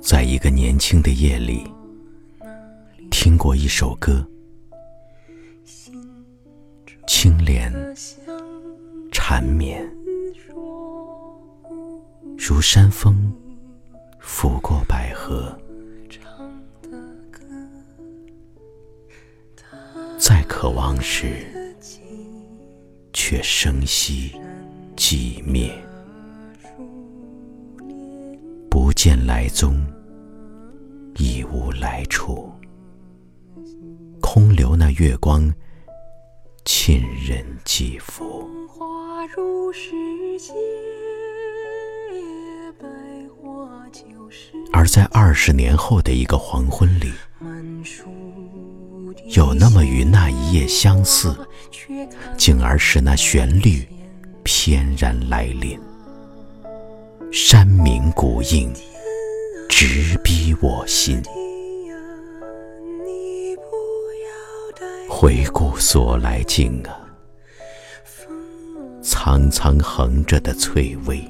在一个年轻的夜里，听过一首歌，清莲缠绵，如山风拂过百合。再渴望时，却生息寂灭，见来踪，已无来处，空留那月光，沁人肌肤。而在二十年后的一个黄昏里。有那么与那一夜相似，进而使那旋律翩然来临。山鸣谷应，直逼我心。回顾所来径啊，苍苍横着的翠微，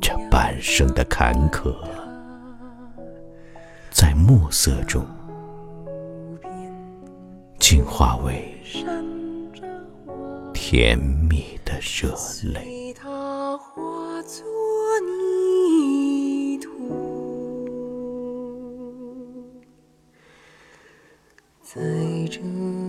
这半生的坎坷，在暮色中。竟化为甜蜜的热泪。在这。